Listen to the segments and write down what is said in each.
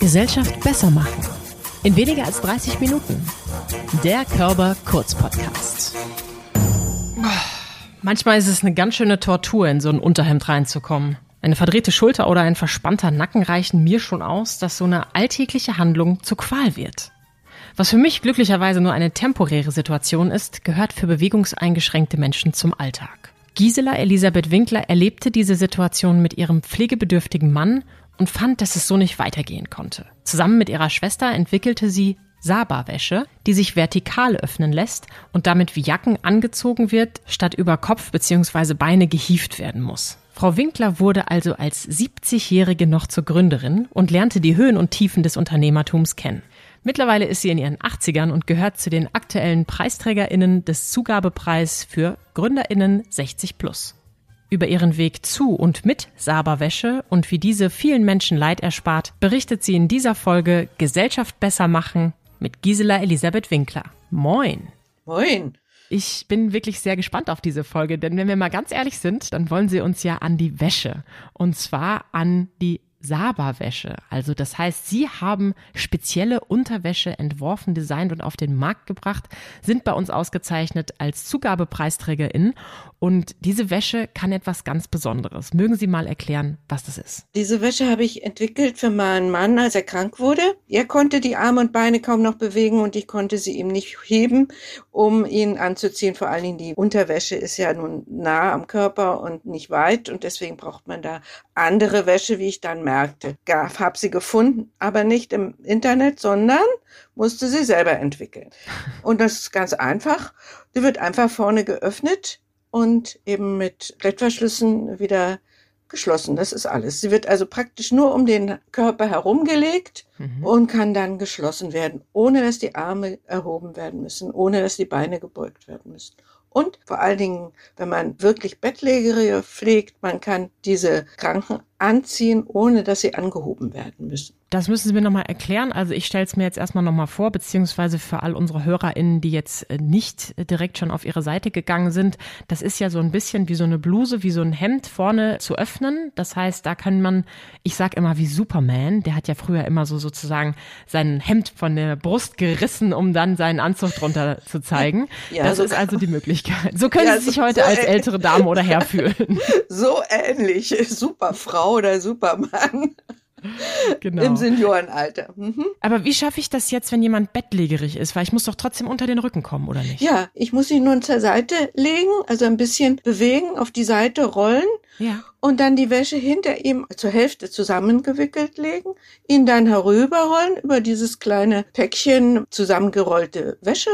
Gesellschaft besser machen. In weniger als 30 Minuten. Der Körper Kurz Podcast. Manchmal ist es eine ganz schöne Tortur, in so ein Unterhemd reinzukommen. Eine verdrehte Schulter oder ein verspannter Nacken reichen mir schon aus, dass so eine alltägliche Handlung zur Qual wird. Was für mich glücklicherweise nur eine temporäre Situation ist, gehört für bewegungseingeschränkte Menschen zum Alltag. Gisela Elisabeth Winkler erlebte diese Situation mit ihrem pflegebedürftigen Mann und fand, dass es so nicht weitergehen konnte. Zusammen mit ihrer Schwester entwickelte sie Saba-Wäsche, die sich vertikal öffnen lässt und damit wie Jacken angezogen wird, statt über Kopf bzw. Beine gehieft werden muss. Frau Winkler wurde also als 70-Jährige noch zur Gründerin und lernte die Höhen und Tiefen des Unternehmertums kennen. Mittlerweile ist sie in ihren 80ern und gehört zu den aktuellen PreisträgerInnen des Zugabepreis für GründerInnen 60 plus. Über ihren Weg zu und mit Saberwäsche und wie diese vielen Menschen Leid erspart, berichtet sie in dieser Folge Gesellschaft besser machen mit Gisela Elisabeth Winkler. Moin. Moin. Ich bin wirklich sehr gespannt auf diese Folge, denn wenn wir mal ganz ehrlich sind, dann wollen sie uns ja an die Wäsche. Und zwar an die Saba-Wäsche. Also das heißt, sie haben spezielle Unterwäsche entworfen, designt und auf den Markt gebracht, sind bei uns ausgezeichnet als Zugabepreisträgerin und diese Wäsche kann etwas ganz Besonderes. Mögen Sie mal erklären, was das ist? Diese Wäsche habe ich entwickelt für meinen Mann, als er krank wurde. Er konnte die Arme und Beine kaum noch bewegen und ich konnte sie ihm nicht heben, um ihn anzuziehen. Vor allen Dingen die Unterwäsche ist ja nun nah am Körper und nicht weit und deswegen braucht man da andere Wäsche, wie ich dann merkte. Ich habe sie gefunden, aber nicht im Internet, sondern musste sie selber entwickeln. Und das ist ganz einfach. Die wird einfach vorne geöffnet und eben mit Klettverschlüssen wieder geschlossen. Das ist alles. Sie wird also praktisch nur um den Körper herumgelegt mhm. und kann dann geschlossen werden, ohne dass die Arme erhoben werden müssen, ohne dass die Beine gebeugt werden müssen. Und vor allen Dingen, wenn man wirklich Bettlägerige pflegt, man kann diese Kranken anziehen, ohne dass sie angehoben werden müssen. Das müssen Sie mir nochmal erklären. Also ich stelle es mir jetzt erstmal nochmal vor, beziehungsweise für all unsere HörerInnen, die jetzt äh, nicht direkt schon auf Ihre Seite gegangen sind. Das ist ja so ein bisschen wie so eine Bluse, wie so ein Hemd vorne zu öffnen. Das heißt, da kann man, ich sag immer wie Superman, der hat ja früher immer so sozusagen sein Hemd von der Brust gerissen, um dann seinen Anzug drunter zu zeigen. Ja, das so ist also die Möglichkeit. So können ja, Sie sich so, heute so als ältere Dame oder Herr fühlen. So ähnlich. Superfrau oder Supermann. Genau. Im Seniorenalter. Mhm. Aber wie schaffe ich das jetzt, wenn jemand bettlägerig ist? Weil ich muss doch trotzdem unter den Rücken kommen, oder nicht? Ja, ich muss ihn nun zur Seite legen, also ein bisschen bewegen, auf die Seite rollen. Ja. Und dann die Wäsche hinter ihm zur Hälfte zusammengewickelt legen, ihn dann herüberrollen über dieses kleine Päckchen zusammengerollte Wäsche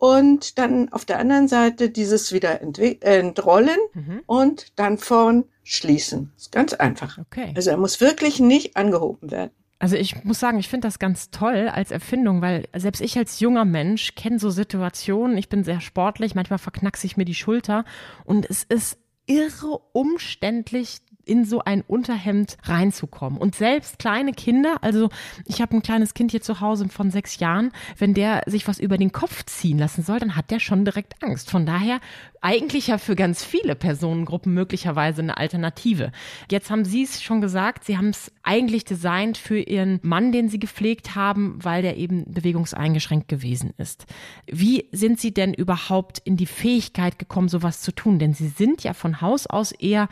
und dann auf der anderen Seite dieses wieder entrollen mhm. und dann vorn schließen. Ist ganz einfach. Okay. Also er muss wirklich nicht angehoben werden. Also ich muss sagen, ich finde das ganz toll als Erfindung, weil selbst ich als junger Mensch kenne so Situationen. Ich bin sehr sportlich, manchmal verknackse ich mir die Schulter und es ist irre umständlich, in so ein Unterhemd reinzukommen. Und selbst kleine Kinder, also ich habe ein kleines Kind hier zu Hause von sechs Jahren, wenn der sich was über den Kopf ziehen lassen soll, dann hat der schon direkt Angst. Von daher eigentlich ja für ganz viele Personengruppen möglicherweise eine Alternative. Jetzt haben Sie es schon gesagt, Sie haben es eigentlich designt für Ihren Mann, den Sie gepflegt haben, weil der eben bewegungseingeschränkt gewesen ist. Wie sind Sie denn überhaupt in die Fähigkeit gekommen, sowas zu tun? Denn Sie sind ja von Haus aus eher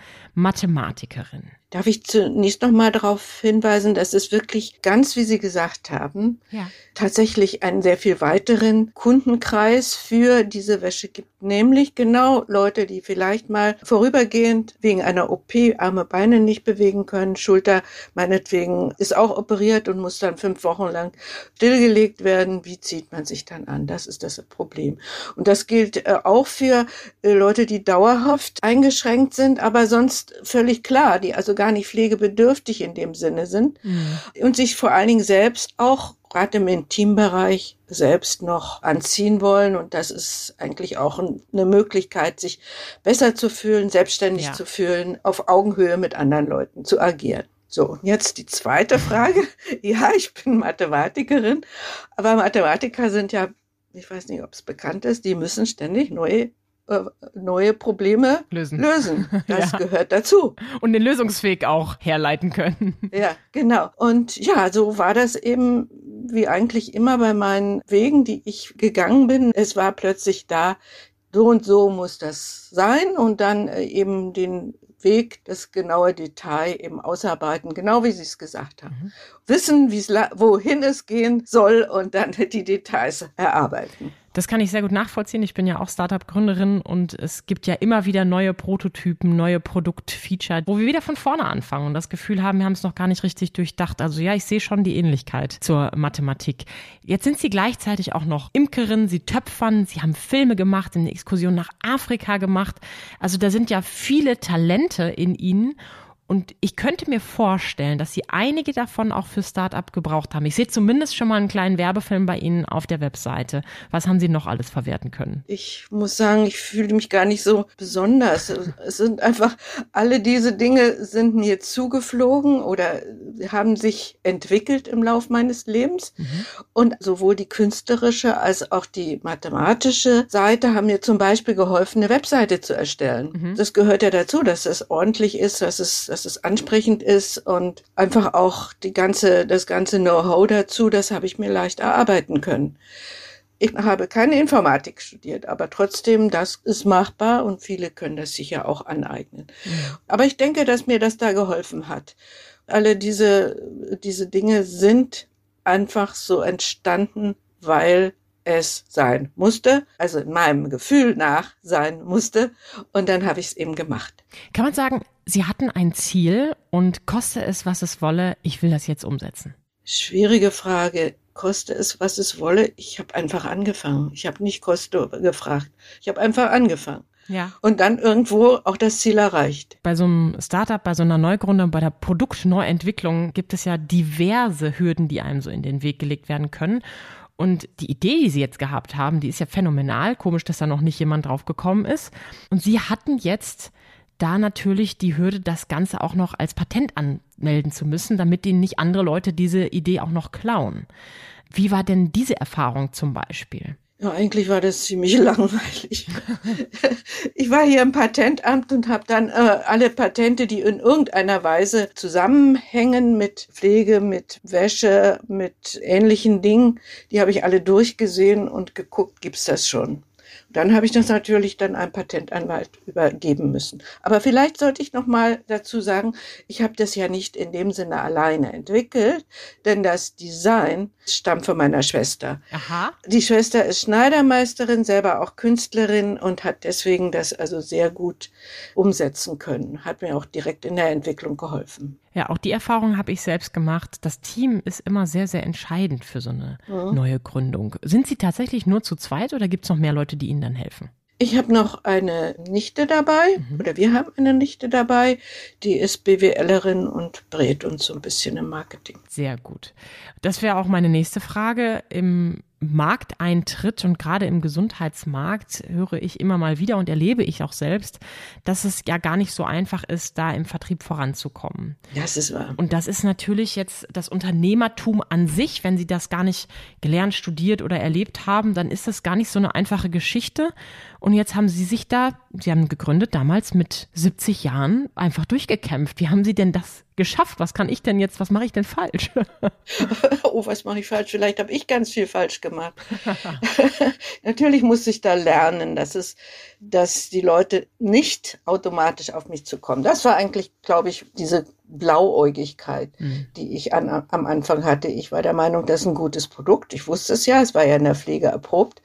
Mathematikerin. Darf ich zunächst noch mal darauf hinweisen, dass es wirklich ganz, wie Sie gesagt haben, ja. tatsächlich einen sehr viel weiteren Kundenkreis für diese Wäsche gibt, nämlich genau Leute, die vielleicht mal vorübergehend wegen einer OP Arme, Beine nicht bewegen können, Schulter meinetwegen ist auch operiert und muss dann fünf Wochen lang stillgelegt werden. Wie zieht man sich dann an? Das ist das Problem. Und das gilt äh, auch für äh, Leute, die dauerhaft eingeschränkt sind, aber sonst völlig klar, die also gar nicht pflegebedürftig in dem Sinne sind mhm. und sich vor allen Dingen selbst auch gerade im Intimbereich selbst noch anziehen wollen. Und das ist eigentlich auch eine Möglichkeit, sich besser zu fühlen, selbstständig ja. zu fühlen, auf Augenhöhe mit anderen Leuten zu agieren. So, jetzt die zweite Frage. Ja, ich bin Mathematikerin, aber Mathematiker sind ja, ich weiß nicht, ob es bekannt ist, die müssen ständig neue äh, neue Probleme lösen. lösen. Das ja. gehört dazu. Und den Lösungsweg auch herleiten können. Ja, genau. Und ja, so war das eben wie eigentlich immer bei meinen Wegen, die ich gegangen bin. Es war plötzlich da, so und so muss das sein und dann äh, eben den Weg, das genaue Detail eben ausarbeiten, genau wie Sie es gesagt haben. Mhm. Wissen, wohin es gehen soll und dann die Details erarbeiten. Das kann ich sehr gut nachvollziehen. Ich bin ja auch Startup-Gründerin und es gibt ja immer wieder neue Prototypen, neue Produktfeature, wo wir wieder von vorne anfangen und das Gefühl haben, wir haben es noch gar nicht richtig durchdacht. Also ja, ich sehe schon die Ähnlichkeit zur Mathematik. Jetzt sind Sie gleichzeitig auch noch Imkerin, Sie töpfern, Sie haben Filme gemacht, eine Exkursion nach Afrika gemacht. Also da sind ja viele Talente in Ihnen und ich könnte mir vorstellen, dass Sie einige davon auch für Startup gebraucht haben. Ich sehe zumindest schon mal einen kleinen Werbefilm bei Ihnen auf der Webseite. Was haben Sie noch alles verwerten können? Ich muss sagen, ich fühle mich gar nicht so besonders. es sind einfach, alle diese Dinge sind mir zugeflogen oder haben sich entwickelt im Lauf meines Lebens. Mhm. Und sowohl die künstlerische als auch die mathematische Seite haben mir zum Beispiel geholfen, eine Webseite zu erstellen. Mhm. Das gehört ja dazu, dass es ordentlich ist, dass es dass es ansprechend ist und einfach auch die ganze, das ganze Know-how dazu, das habe ich mir leicht erarbeiten können. Ich habe keine Informatik studiert, aber trotzdem, das ist machbar und viele können das sicher auch aneignen. Aber ich denke, dass mir das da geholfen hat. Alle diese, diese Dinge sind einfach so entstanden, weil es sein musste, also in meinem Gefühl nach sein musste. Und dann habe ich es eben gemacht. Kann man sagen, Sie hatten ein Ziel und koste es, was es wolle, ich will das jetzt umsetzen? Schwierige Frage. Koste es, was es wolle. Ich habe einfach angefangen. Ich habe nicht Koste gefragt. Ich habe einfach angefangen. Ja. Und dann irgendwo auch das Ziel erreicht. Bei so einem Startup, bei so einer Neugründung, bei der Produktneuentwicklung gibt es ja diverse Hürden, die einem so in den Weg gelegt werden können. Und die Idee, die sie jetzt gehabt haben, die ist ja phänomenal. Komisch, dass da noch nicht jemand drauf gekommen ist. Und sie hatten jetzt da natürlich die Hürde, das Ganze auch noch als Patent anmelden zu müssen, damit ihnen nicht andere Leute diese Idee auch noch klauen. Wie war denn diese Erfahrung zum Beispiel? Ja, eigentlich war das ziemlich langweilig. ich war hier im Patentamt und habe dann äh, alle Patente, die in irgendeiner Weise zusammenhängen mit Pflege, mit Wäsche, mit ähnlichen Dingen, die habe ich alle durchgesehen und geguckt, gibt's das schon. Dann habe ich das natürlich dann einem Patentanwalt übergeben müssen. Aber vielleicht sollte ich noch mal dazu sagen, ich habe das ja nicht in dem Sinne alleine entwickelt, denn das Design stammt von meiner Schwester. Aha. Die Schwester ist Schneidermeisterin, selber auch Künstlerin und hat deswegen das also sehr gut umsetzen können. Hat mir auch direkt in der Entwicklung geholfen. Ja, auch die Erfahrung habe ich selbst gemacht. Das Team ist immer sehr, sehr entscheidend für so eine mhm. neue Gründung. Sind Sie tatsächlich nur zu zweit oder gibt es noch mehr Leute, die Ihnen dann helfen? Ich habe noch eine Nichte dabei, mhm. oder wir haben eine Nichte dabei, die ist BWLerin und brät uns so ein bisschen im Marketing. Sehr gut. Das wäre auch meine nächste Frage. Im Markteintritt und gerade im Gesundheitsmarkt höre ich immer mal wieder und erlebe ich auch selbst, dass es ja gar nicht so einfach ist, da im Vertrieb voranzukommen. Das ist wahr. Und das ist natürlich jetzt das Unternehmertum an sich. Wenn Sie das gar nicht gelernt, studiert oder erlebt haben, dann ist das gar nicht so eine einfache Geschichte. Und jetzt haben Sie sich da, Sie haben gegründet damals mit 70 Jahren, einfach durchgekämpft. Wie haben Sie denn das geschafft? Was kann ich denn jetzt, was mache ich denn falsch? oh, was mache ich falsch? Vielleicht habe ich ganz viel falsch gemacht. Natürlich muss ich da lernen, dass es, dass die Leute nicht automatisch auf mich zukommen. Das war eigentlich, glaube ich, diese Blauäugigkeit, mhm. die ich an, am Anfang hatte. Ich war der Meinung, das ist ein gutes Produkt. Ich wusste es ja, es war ja in der Pflege erprobt.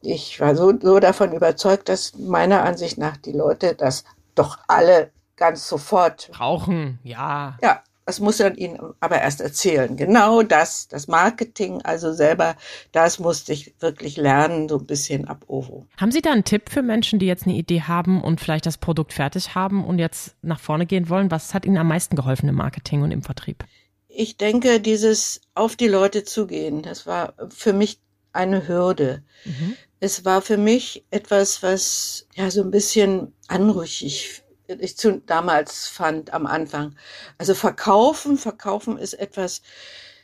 Ich war so, so davon überzeugt, dass meiner Ansicht nach die Leute das doch alle ganz sofort brauchen. Ja. Ja, das muss er ihnen aber erst erzählen. Genau das, das Marketing, also selber, das musste ich wirklich lernen, so ein bisschen ab Ovo. Haben Sie da einen Tipp für Menschen, die jetzt eine Idee haben und vielleicht das Produkt fertig haben und jetzt nach vorne gehen wollen? Was hat Ihnen am meisten geholfen im Marketing und im Vertrieb? Ich denke, dieses auf die Leute zugehen, das war für mich eine Hürde. Mhm. Es war für mich etwas, was ja so ein bisschen anrüchig ich zu, damals fand am Anfang. Also verkaufen, verkaufen ist etwas,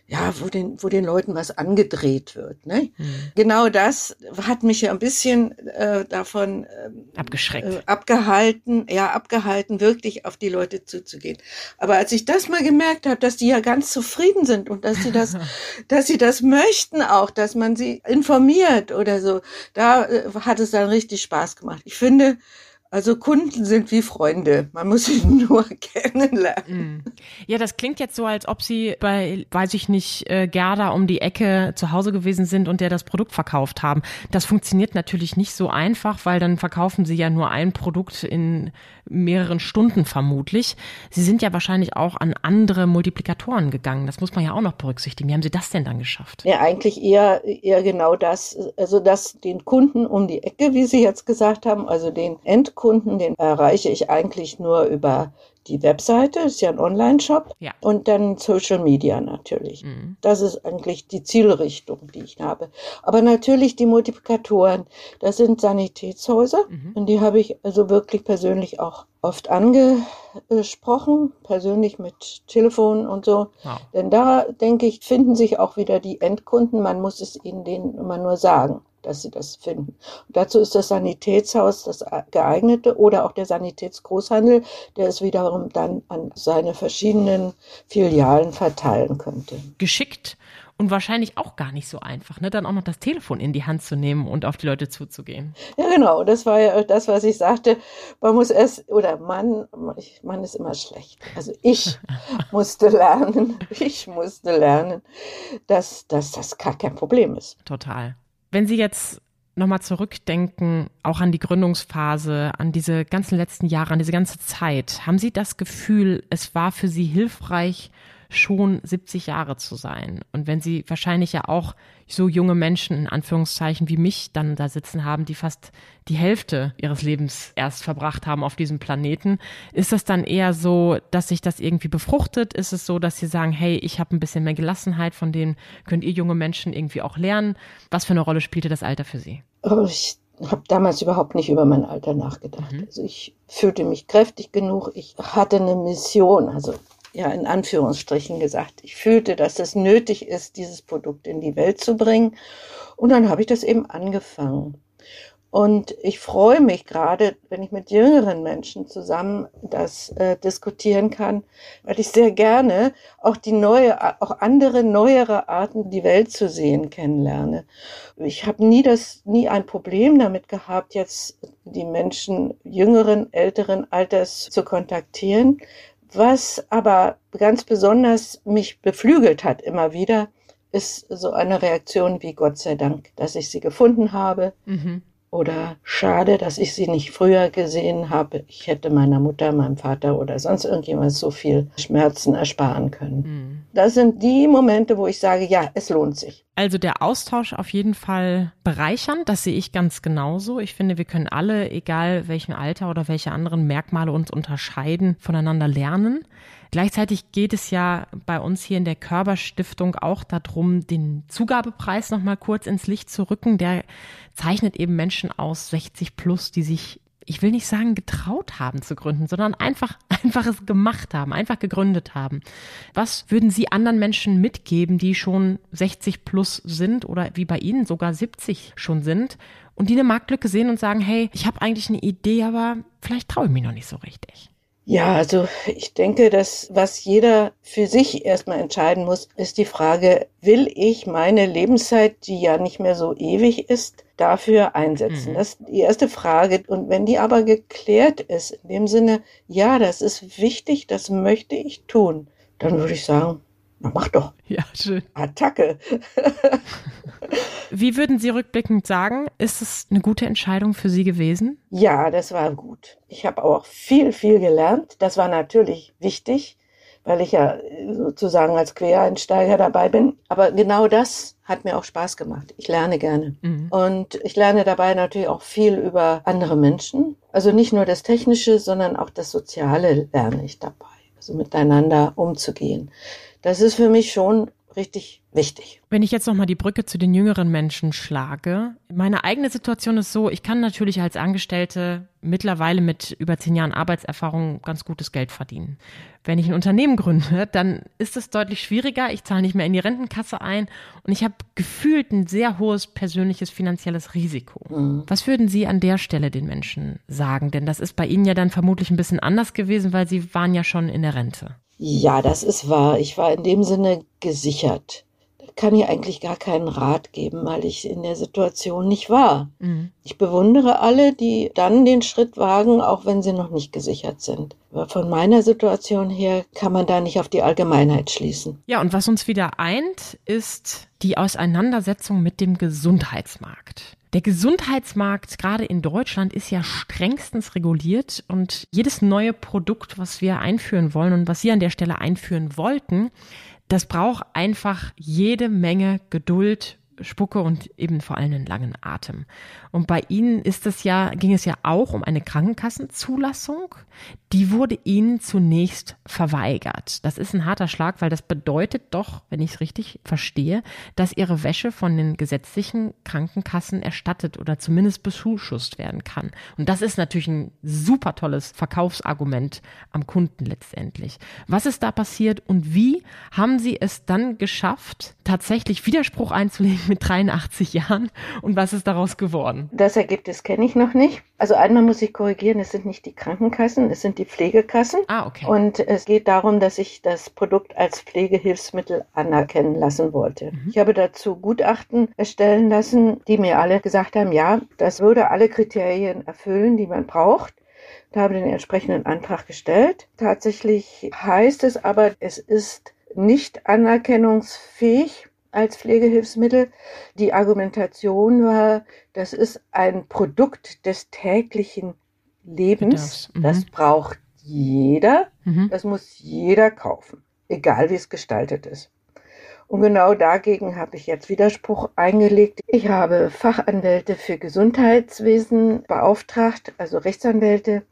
ja, wo den, wo den Leuten was angedreht wird. Ne? Mhm. Genau das hat mich ja ein bisschen äh, davon ähm, abgeschreckt, äh, abgehalten, ja, abgehalten, wirklich auf die Leute zuzugehen. Aber als ich das mal gemerkt habe, dass die ja ganz zufrieden sind und dass sie das, dass sie das möchten auch, dass man sie informiert oder so, da äh, hat es dann richtig Spaß gemacht. Ich finde, also Kunden sind wie Freunde. Man muss sie nur kennenlernen. Mm. Ja, das klingt jetzt so, als ob Sie bei, weiß ich nicht, äh, Gerda um die Ecke zu Hause gewesen sind und der das Produkt verkauft haben. Das funktioniert natürlich nicht so einfach, weil dann verkaufen Sie ja nur ein Produkt in mehreren Stunden vermutlich. Sie sind ja wahrscheinlich auch an andere Multiplikatoren gegangen. Das muss man ja auch noch berücksichtigen. Wie haben Sie das denn dann geschafft? Ja, eigentlich eher, eher genau das. Also, dass den Kunden um die Ecke, wie Sie jetzt gesagt haben, also den Endkunden, den erreiche ich eigentlich nur über die Webseite, ist ja ein Online-Shop. Ja. Und dann Social Media natürlich. Mhm. Das ist eigentlich die Zielrichtung, die ich habe. Aber natürlich die Multiplikatoren, das sind Sanitätshäuser. Mhm. Und die habe ich also wirklich persönlich auch oft angesprochen, persönlich mit Telefon und so. Wow. Denn da, denke ich, finden sich auch wieder die Endkunden. Man muss es ihnen denen immer nur sagen dass sie das finden. Und dazu ist das Sanitätshaus das geeignete oder auch der Sanitätsgroßhandel, der es wiederum dann an seine verschiedenen Filialen verteilen könnte. Geschickt und wahrscheinlich auch gar nicht so einfach, ne? dann auch noch das Telefon in die Hand zu nehmen und auf die Leute zuzugehen. Ja, genau. Das war ja das, was ich sagte. Man muss es, oder Mann, Mann ist immer schlecht. Also ich musste lernen, ich musste lernen, dass, dass das gar kein Problem ist. Total. Wenn Sie jetzt nochmal zurückdenken, auch an die Gründungsphase, an diese ganzen letzten Jahre, an diese ganze Zeit, haben Sie das Gefühl, es war für Sie hilfreich, schon 70 Jahre zu sein. Und wenn sie wahrscheinlich ja auch so junge Menschen in Anführungszeichen wie mich dann da sitzen haben, die fast die Hälfte ihres Lebens erst verbracht haben auf diesem Planeten, ist das dann eher so, dass sich das irgendwie befruchtet? Ist es so, dass sie sagen, hey, ich habe ein bisschen mehr Gelassenheit, von denen könnt ihr junge Menschen irgendwie auch lernen? Was für eine Rolle spielte das Alter für Sie? Oh, ich habe damals überhaupt nicht über mein Alter nachgedacht. Mhm. Also ich fühlte mich kräftig genug. Ich hatte eine Mission. Also ja in Anführungsstrichen gesagt. Ich fühlte, dass es nötig ist, dieses Produkt in die Welt zu bringen. Und dann habe ich das eben angefangen. Und ich freue mich gerade, wenn ich mit jüngeren Menschen zusammen das äh, diskutieren kann, weil ich sehr gerne auch die neue, auch andere neuere Arten, die Welt zu sehen, kennenlerne. Ich habe nie das, nie ein Problem damit gehabt, jetzt die Menschen jüngeren, älteren Alters zu kontaktieren, was aber ganz besonders mich beflügelt hat immer wieder, ist so eine Reaktion wie Gott sei Dank, dass ich sie gefunden habe. Mhm oder schade, dass ich sie nicht früher gesehen habe. Ich hätte meiner Mutter, meinem Vater oder sonst irgendjemand so viel Schmerzen ersparen können. Mhm. Das sind die Momente, wo ich sage, ja, es lohnt sich. Also der Austausch auf jeden Fall bereichernd, das sehe ich ganz genauso. Ich finde, wir können alle, egal welchem Alter oder welche anderen Merkmale uns unterscheiden, voneinander lernen. Gleichzeitig geht es ja bei uns hier in der Körperstiftung auch darum, den Zugabepreis nochmal kurz ins Licht zu rücken. Der zeichnet eben Menschen aus 60 plus, die sich ich will nicht sagen getraut haben zu gründen, sondern einfach, einfach es gemacht haben, einfach gegründet haben. Was würden Sie anderen Menschen mitgeben, die schon 60 plus sind oder wie bei Ihnen sogar 70 schon sind und die eine Marktlücke sehen und sagen, hey, ich habe eigentlich eine Idee, aber vielleicht traue ich mich noch nicht so richtig? Ja, also ich denke, dass was jeder für sich erstmal entscheiden muss, ist die Frage, will ich meine Lebenszeit, die ja nicht mehr so ewig ist, dafür einsetzen? Mhm. Das ist die erste Frage. Und wenn die aber geklärt ist, in dem Sinne, ja, das ist wichtig, das möchte ich tun, dann würde ich sagen, na, mach doch. Ja, schön. Attacke. Wie würden Sie rückblickend sagen, ist es eine gute Entscheidung für Sie gewesen? Ja, das war gut. Ich habe auch viel, viel gelernt. Das war natürlich wichtig, weil ich ja sozusagen als Quereinsteiger dabei bin. Aber genau das hat mir auch Spaß gemacht. Ich lerne gerne. Mhm. Und ich lerne dabei natürlich auch viel über andere Menschen. Also nicht nur das Technische, sondern auch das Soziale lerne ich dabei. Also miteinander umzugehen. Das ist für mich schon richtig wichtig. Wenn ich jetzt nochmal die Brücke zu den jüngeren Menschen schlage, meine eigene Situation ist so, ich kann natürlich als Angestellte mittlerweile mit über zehn Jahren Arbeitserfahrung ganz gutes Geld verdienen. Wenn ich ein Unternehmen gründe, dann ist es deutlich schwieriger. Ich zahle nicht mehr in die Rentenkasse ein und ich habe gefühlt ein sehr hohes persönliches finanzielles Risiko. Mhm. Was würden Sie an der Stelle den Menschen sagen? Denn das ist bei Ihnen ja dann vermutlich ein bisschen anders gewesen, weil Sie waren ja schon in der Rente. Ja, das ist wahr. Ich war in dem Sinne gesichert kann ich eigentlich gar keinen Rat geben, weil ich in der Situation nicht war. Mhm. Ich bewundere alle, die dann den Schritt wagen, auch wenn sie noch nicht gesichert sind. Aber von meiner Situation her kann man da nicht auf die Allgemeinheit schließen. Ja, und was uns wieder eint, ist die Auseinandersetzung mit dem Gesundheitsmarkt. Der Gesundheitsmarkt gerade in Deutschland ist ja strengstens reguliert und jedes neue Produkt, was wir einführen wollen und was Sie an der Stelle einführen wollten, das braucht einfach jede Menge Geduld, Spucke und eben vor allem einen langen Atem. Und bei Ihnen ist es ja, ging es ja auch um eine Krankenkassenzulassung. Die wurde Ihnen zunächst verweigert. Das ist ein harter Schlag, weil das bedeutet doch, wenn ich es richtig verstehe, dass Ihre Wäsche von den gesetzlichen Krankenkassen erstattet oder zumindest bezuschusst werden kann. Und das ist natürlich ein super tolles Verkaufsargument am Kunden letztendlich. Was ist da passiert und wie haben Sie es dann geschafft, tatsächlich Widerspruch einzulegen mit 83 Jahren und was ist daraus geworden? Das Ergebnis kenne ich noch nicht. Also einmal muss ich korrigieren, es sind nicht die Krankenkassen, es sind die Pflegekassen. Ah, okay. Und es geht darum, dass ich das Produkt als Pflegehilfsmittel anerkennen lassen wollte. Mhm. Ich habe dazu Gutachten erstellen lassen, die mir alle gesagt haben, ja, das würde alle Kriterien erfüllen, die man braucht. Da habe ich den entsprechenden Antrag gestellt. Tatsächlich heißt es aber, es ist nicht anerkennungsfähig als Pflegehilfsmittel. Die Argumentation war, das ist ein Produkt des täglichen Lebens. Mhm. Das braucht jeder. Mhm. Das muss jeder kaufen, egal wie es gestaltet ist. Und genau dagegen habe ich jetzt Widerspruch eingelegt. Ich habe Fachanwälte für Gesundheitswesen beauftragt, also Rechtsanwälte,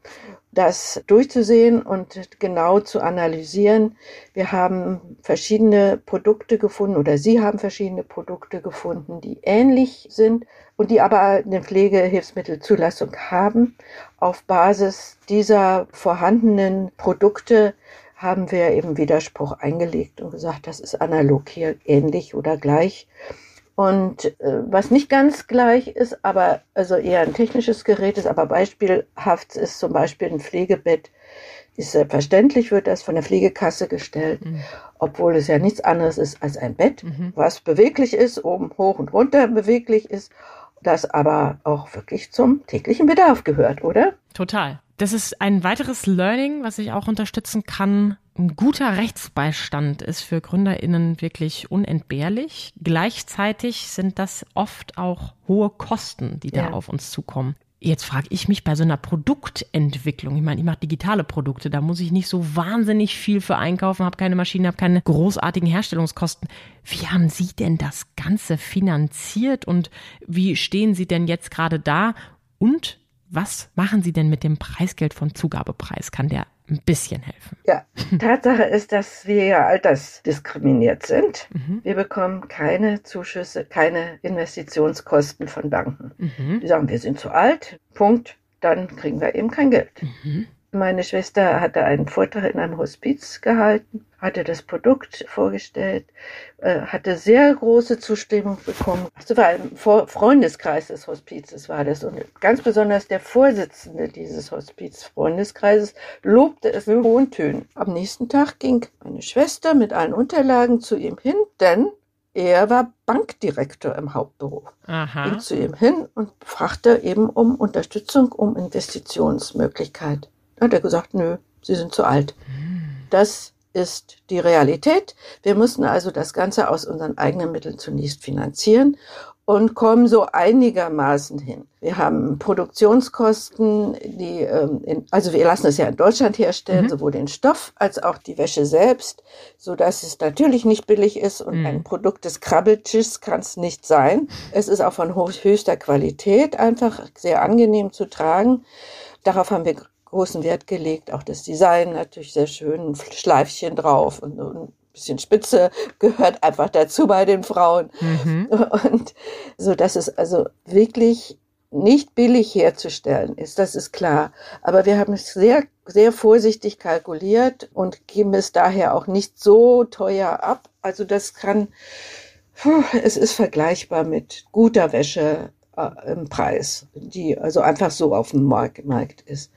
das durchzusehen und genau zu analysieren. Wir haben verschiedene Produkte gefunden oder Sie haben verschiedene Produkte gefunden, die ähnlich sind und die aber eine Pflegehilfsmittelzulassung haben. Auf Basis dieser vorhandenen Produkte haben wir eben Widerspruch eingelegt und gesagt, das ist analog hier ähnlich oder gleich. Und äh, was nicht ganz gleich ist, aber also eher ein technisches Gerät ist, aber beispielhaft ist zum Beispiel ein Pflegebett. Ist selbstverständlich, wird das von der Pflegekasse gestellt, mhm. obwohl es ja nichts anderes ist als ein Bett, mhm. was beweglich ist, oben hoch und runter beweglich ist, das aber auch wirklich zum täglichen Bedarf gehört, oder? Total. Das ist ein weiteres Learning, was ich auch unterstützen kann. Ein guter Rechtsbeistand ist für GründerInnen wirklich unentbehrlich. Gleichzeitig sind das oft auch hohe Kosten, die da ja. auf uns zukommen. Jetzt frage ich mich bei so einer Produktentwicklung, ich meine, ich mache digitale Produkte, da muss ich nicht so wahnsinnig viel für einkaufen, habe keine Maschine, habe keine großartigen Herstellungskosten. Wie haben Sie denn das Ganze finanziert und wie stehen Sie denn jetzt gerade da? Und was machen Sie denn mit dem Preisgeld von Zugabepreis? Kann der ein bisschen helfen? Ja, Tatsache ist, dass wir ja altersdiskriminiert sind. Mhm. Wir bekommen keine Zuschüsse, keine Investitionskosten von Banken. Mhm. Die sagen, wir sind zu alt, Punkt, dann kriegen wir eben kein Geld. Mhm. Meine Schwester hatte einen Vortrag in einem Hospiz gehalten, hatte das Produkt vorgestellt, äh, hatte sehr große Zustimmung bekommen. Das war ein Freundeskreis des Hospizes war das. Und ganz besonders der Vorsitzende dieses Hospiz-Freundeskreises lobte es in hohen Tönen. Am nächsten Tag ging meine Schwester mit allen Unterlagen zu ihm hin, denn er war Bankdirektor im Hauptberuf. Aha. Ging zu ihm hin und fragte eben um Unterstützung, um Investitionsmöglichkeit hat er gesagt, nö, Sie sind zu alt. Das ist die Realität. Wir mussten also das Ganze aus unseren eigenen Mitteln zunächst finanzieren und kommen so einigermaßen hin. Wir haben Produktionskosten, die, ähm, in, also wir lassen es ja in Deutschland herstellen, mhm. sowohl den Stoff als auch die Wäsche selbst, so dass es natürlich nicht billig ist und mhm. ein Produkt des Krabbeltischs kann es nicht sein. Es ist auch von höchster Qualität einfach sehr angenehm zu tragen. Darauf haben wir großen Wert gelegt. Auch das Design natürlich sehr schön, ein Schleifchen drauf und, und bisschen Spitze gehört einfach dazu bei den Frauen. Mhm. Und so, dass es also wirklich nicht billig herzustellen ist, das ist klar. Aber wir haben es sehr, sehr vorsichtig kalkuliert und geben es daher auch nicht so teuer ab. Also das kann, es ist vergleichbar mit guter Wäsche äh, im Preis, die also einfach so auf dem Markt ist.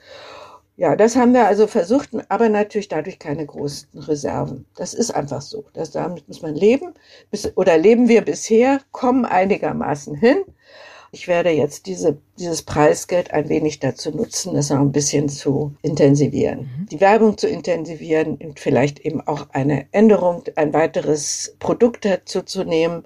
Ja, das haben wir also versucht, aber natürlich dadurch keine großen Reserven. Das ist einfach so. Das, damit muss man leben. Bis, oder leben wir bisher, kommen einigermaßen hin. Ich werde jetzt diese, dieses Preisgeld ein wenig dazu nutzen, das noch ein bisschen zu intensivieren. Mhm. Die Werbung zu intensivieren und vielleicht eben auch eine Änderung, ein weiteres Produkt dazu zu nehmen,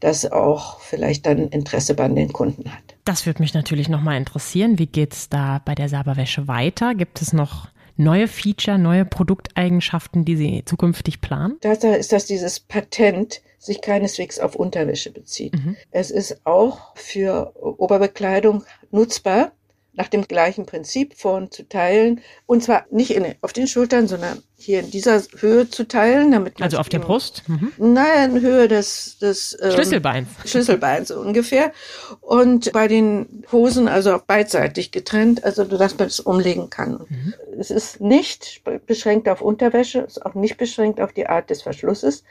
das auch vielleicht dann Interesse bei den Kunden hat. Das würde mich natürlich nochmal interessieren. Wie geht es da bei der Saberwäsche weiter? Gibt es noch neue Feature, neue Produkteigenschaften, die Sie zukünftig planen? Da ist das dieses Patent, sich keineswegs auf Unterwäsche bezieht. Mhm. Es ist auch für Oberbekleidung nutzbar nach dem gleichen Prinzip von zu teilen und zwar nicht in, auf den Schultern, sondern hier in dieser Höhe zu teilen, damit also auf der Brust. Mhm. Naja, in Höhe des, des ähm, Schlüsselbeins. Schlüsselbeins so ungefähr. Und bei den Hosen also auch beidseitig getrennt, also dass man es umlegen kann. Mhm. Es ist nicht beschränkt auf Unterwäsche, ist auch nicht beschränkt auf die Art des Verschlusses.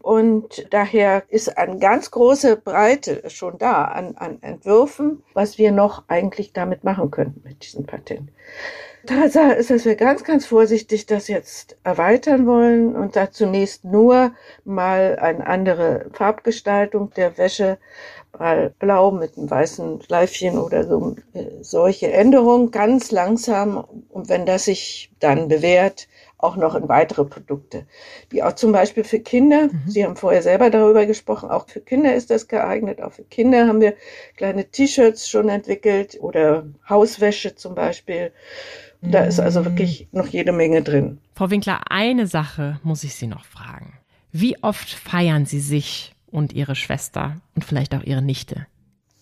Und daher ist eine ganz große Breite schon da an, an Entwürfen, was wir noch eigentlich damit machen könnten mit diesem Patent. Tatsache ist, dass wir ganz, ganz vorsichtig das jetzt erweitern wollen und da zunächst nur mal eine andere Farbgestaltung der Wäsche, mal blau mit einem weißen Schleifchen oder so, äh, solche Änderungen ganz langsam. Und wenn das sich dann bewährt, auch noch in weitere Produkte, wie auch zum Beispiel für Kinder. Mhm. Sie haben vorher selber darüber gesprochen, auch für Kinder ist das geeignet. Auch für Kinder haben wir kleine T-Shirts schon entwickelt oder Hauswäsche zum Beispiel. Da ist also wirklich noch jede Menge drin. Frau Winkler, eine Sache muss ich Sie noch fragen. Wie oft feiern Sie sich und Ihre Schwester und vielleicht auch Ihre Nichte?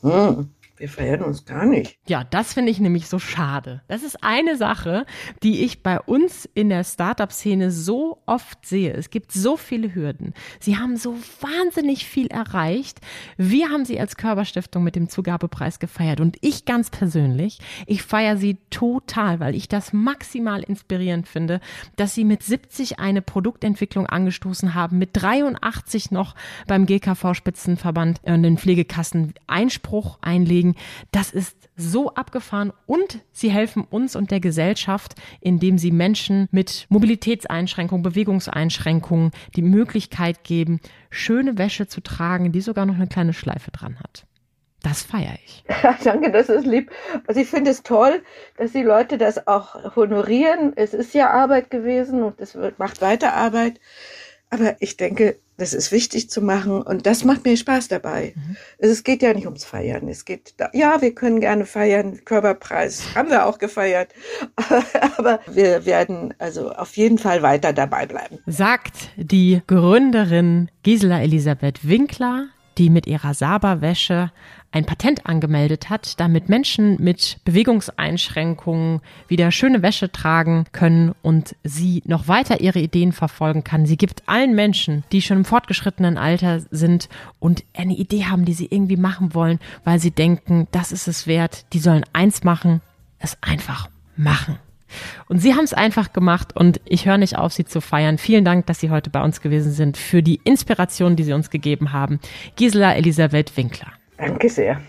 Hm. Wir feiern uns gar nicht. Ja, das finde ich nämlich so schade. Das ist eine Sache, die ich bei uns in der Startup-Szene so oft sehe. Es gibt so viele Hürden. Sie haben so wahnsinnig viel erreicht. Wir haben sie als Körperstiftung mit dem Zugabepreis gefeiert und ich ganz persönlich, ich feiere sie total, weil ich das maximal inspirierend finde, dass sie mit 70 eine Produktentwicklung angestoßen haben, mit 83 noch beim GKV-Spitzenverband und den Pflegekassen Einspruch einlegen Deswegen, das ist so abgefahren und sie helfen uns und der Gesellschaft, indem sie Menschen mit Mobilitätseinschränkungen, Bewegungseinschränkungen die Möglichkeit geben, schöne Wäsche zu tragen, die sogar noch eine kleine Schleife dran hat. Das feiere ich. Ja, danke, das ist lieb. Also ich finde es toll, dass die Leute das auch honorieren. Es ist ja Arbeit gewesen und es macht weiter Arbeit. Aber ich denke, das ist wichtig zu machen und das macht mir Spaß dabei. Mhm. Es geht ja nicht ums Feiern. Es geht, da, ja, wir können gerne feiern. Körperpreis haben wir auch gefeiert. Aber wir werden also auf jeden Fall weiter dabei bleiben. Sagt die Gründerin Gisela Elisabeth Winkler, die mit ihrer Saba-Wäsche ein Patent angemeldet hat, damit Menschen mit Bewegungseinschränkungen wieder schöne Wäsche tragen können und sie noch weiter ihre Ideen verfolgen kann. Sie gibt allen Menschen, die schon im fortgeschrittenen Alter sind und eine Idee haben, die sie irgendwie machen wollen, weil sie denken, das ist es wert, die sollen eins machen, es einfach machen. Und Sie haben es einfach gemacht und ich höre nicht auf, Sie zu feiern. Vielen Dank, dass Sie heute bei uns gewesen sind, für die Inspiration, die Sie uns gegeben haben. Gisela Elisabeth Winkler. Danke sehr.